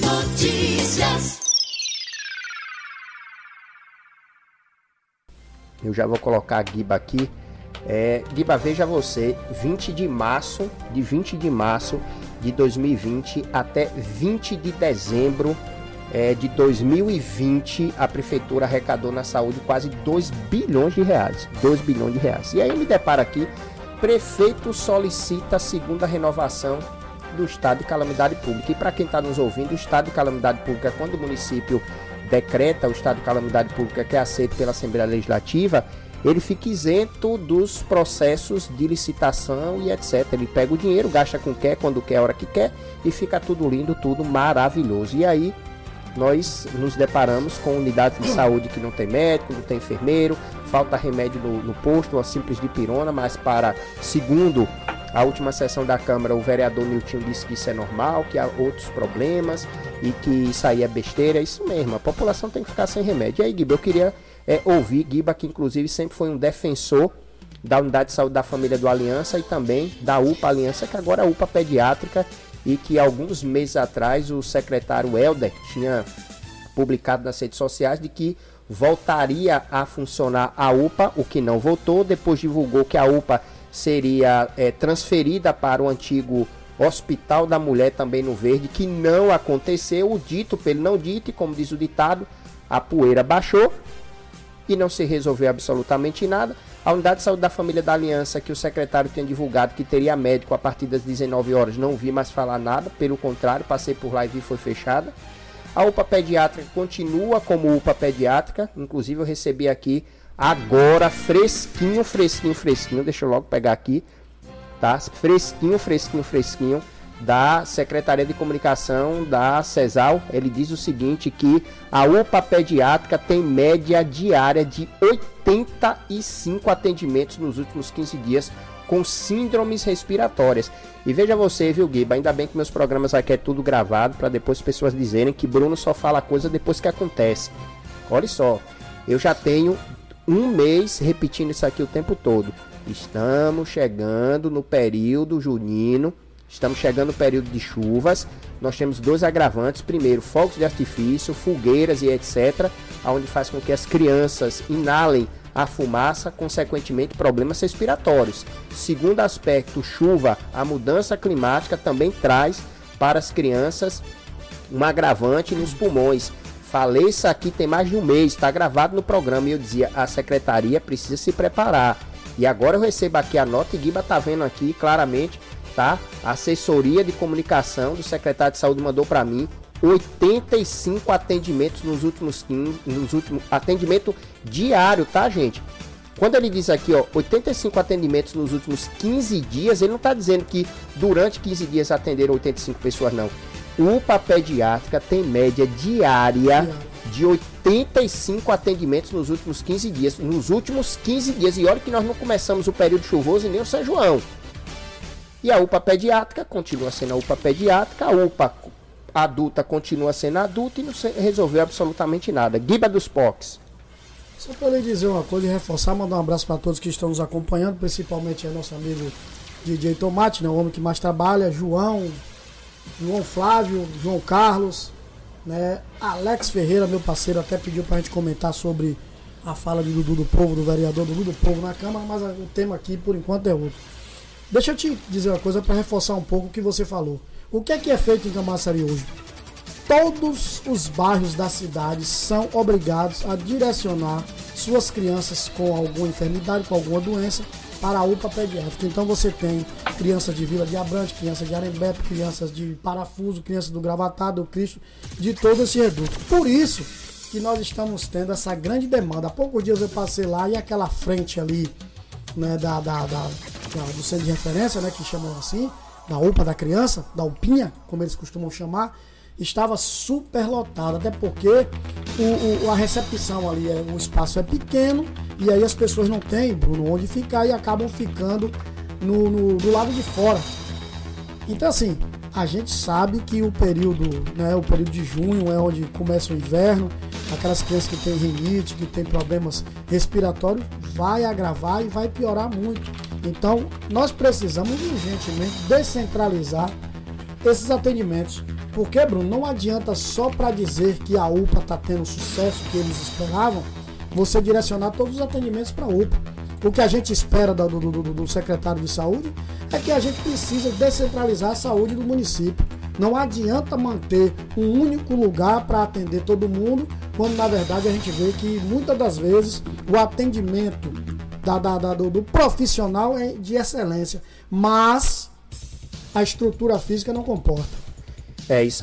Notícias. Eu já vou colocar a Guiba aqui. É, Guiba, veja você, 20 de março, de 20 de março de 2020 até 20 de dezembro é, de 2020, a prefeitura arrecadou na saúde quase 2 bilhões de reais. 2 bilhões de reais. E aí me depara aqui, prefeito solicita segunda renovação do estado de calamidade pública. E para quem está nos ouvindo, o estado de calamidade pública é quando o município decreta o estado de calamidade pública que é aceito pela Assembleia Legislativa, ele fica isento dos processos de licitação e etc. Ele pega o dinheiro, gasta com quer, quando quer, a hora que quer e fica tudo lindo, tudo maravilhoso. E aí nós nos deparamos com unidades de saúde que não tem médico, não tem enfermeiro, falta remédio no, no posto, uma simples dipirona, mas para, segundo a última sessão da Câmara, o vereador Nilton disse que isso é normal, que há outros problemas e que isso aí é besteira. É isso mesmo, a população tem que ficar sem remédio. E aí, Giba, eu queria é, ouvir, Giba, que inclusive sempre foi um defensor da Unidade de Saúde da Família do Aliança e também da UPA Aliança, que agora é a UPA Pediátrica e que alguns meses atrás o secretário Helder tinha publicado nas redes sociais de que voltaria a funcionar a UPA, o que não voltou, depois divulgou que a UPA seria é, transferida para o antigo Hospital da Mulher também no Verde, que não aconteceu, o dito pelo não dito, e como diz o ditado, a poeira baixou e não se resolveu absolutamente nada. A unidade de saúde da família da Aliança, que o secretário tinha divulgado que teria médico a partir das 19 horas, não vi mais falar nada, pelo contrário, passei por lá e vi foi fechada. A UPA pediátrica continua como UPA pediátrica, inclusive eu recebi aqui agora fresquinho, fresquinho, fresquinho, deixa eu logo pegar aqui, tá? Fresquinho, fresquinho, fresquinho da Secretaria de Comunicação da CESAL. Ele diz o seguinte que a UPA pediátrica tem média diária de 85 atendimentos nos últimos 15 dias com síndromes respiratórias. E veja você, viu, Guiba, ainda bem que meus programas aqui é tudo gravado para depois as pessoas dizerem que Bruno só fala coisa depois que acontece. Olha só, eu já tenho um mês repetindo isso aqui o tempo todo. Estamos chegando no período junino Estamos chegando no período de chuvas. Nós temos dois agravantes. Primeiro, fogos de artifício, fogueiras e etc. Onde faz com que as crianças inalem a fumaça, consequentemente problemas respiratórios. Segundo aspecto, chuva, a mudança climática também traz para as crianças um agravante nos pulmões. Falei isso aqui tem mais de um mês, está gravado no programa e eu dizia a secretaria precisa se preparar. E agora eu recebo aqui a nota e Guiba está vendo aqui claramente tá? A assessoria de comunicação do secretário de saúde mandou para mim 85 atendimentos nos últimos 15, nos últimos atendimento diário, tá, gente? Quando ele diz aqui, ó, 85 atendimentos nos últimos 15 dias, ele não está dizendo que durante 15 dias atenderam 85 pessoas, não. UPA pediátrica tem média diária de 85 atendimentos nos últimos 15 dias. Nos últimos 15 dias. E olha que nós não começamos o período chuvoso e nem o São João. E a UPA pediátrica continua sendo a UPA pediátrica, a UPA adulta continua sendo adulta e não resolveu absolutamente nada. Guiba dos POCs. Só para lhe dizer uma coisa e reforçar, mandar um abraço para todos que estão nos acompanhando, principalmente é nosso amigo DJ Tomate, né, o homem que mais trabalha, João, João Flávio, João Carlos, né, Alex Ferreira, meu parceiro, até pediu para a gente comentar sobre a fala de Dudu do Povo, do vereador Dudu do Povo na Câmara, mas o tema aqui por enquanto é outro. Deixa eu te dizer uma coisa para reforçar um pouco o que você falou. O que é que é feito em Camaçari hoje? Todos os bairros da cidade são obrigados a direcionar suas crianças com alguma enfermidade, com alguma doença, para a UPA pediátrica. Então você tem crianças de Vila de Abrante, crianças de Arembepe, crianças de Parafuso, crianças do Gravatado, do Cristo, de todo esse reduto. Por isso que nós estamos tendo essa grande demanda. Há poucos dias eu passei lá e aquela frente ali né, da, da, da do centro de referência, né, que chamam assim, da UPA da criança, da UPinha, como eles costumam chamar, estava super lotado, até porque o, o, a recepção ali, é, o espaço é pequeno e aí as pessoas não têm, Bruno, onde ficar e acabam ficando no, no, do lado de fora. Então assim, a gente sabe que o período, né, o período de junho é onde começa o inverno, aquelas crianças que têm rinite, que têm problemas respiratórios, vai agravar e vai piorar muito. Então, nós precisamos urgentemente descentralizar esses atendimentos Porque, Bruno, não adianta só para dizer que a UPA está tendo o sucesso que eles esperavam, você direcionar todos os atendimentos para a UPA. O que a gente espera do, do, do, do, secretário de saúde é que a gente precisa descentralizar a saúde do município. Não adianta manter um único lugar para atender todo mundo, quando na verdade a gente vê que muitas das vezes o atendimento da, da, da do, do profissional é de excelência, mas a estrutura física não comporta. É isso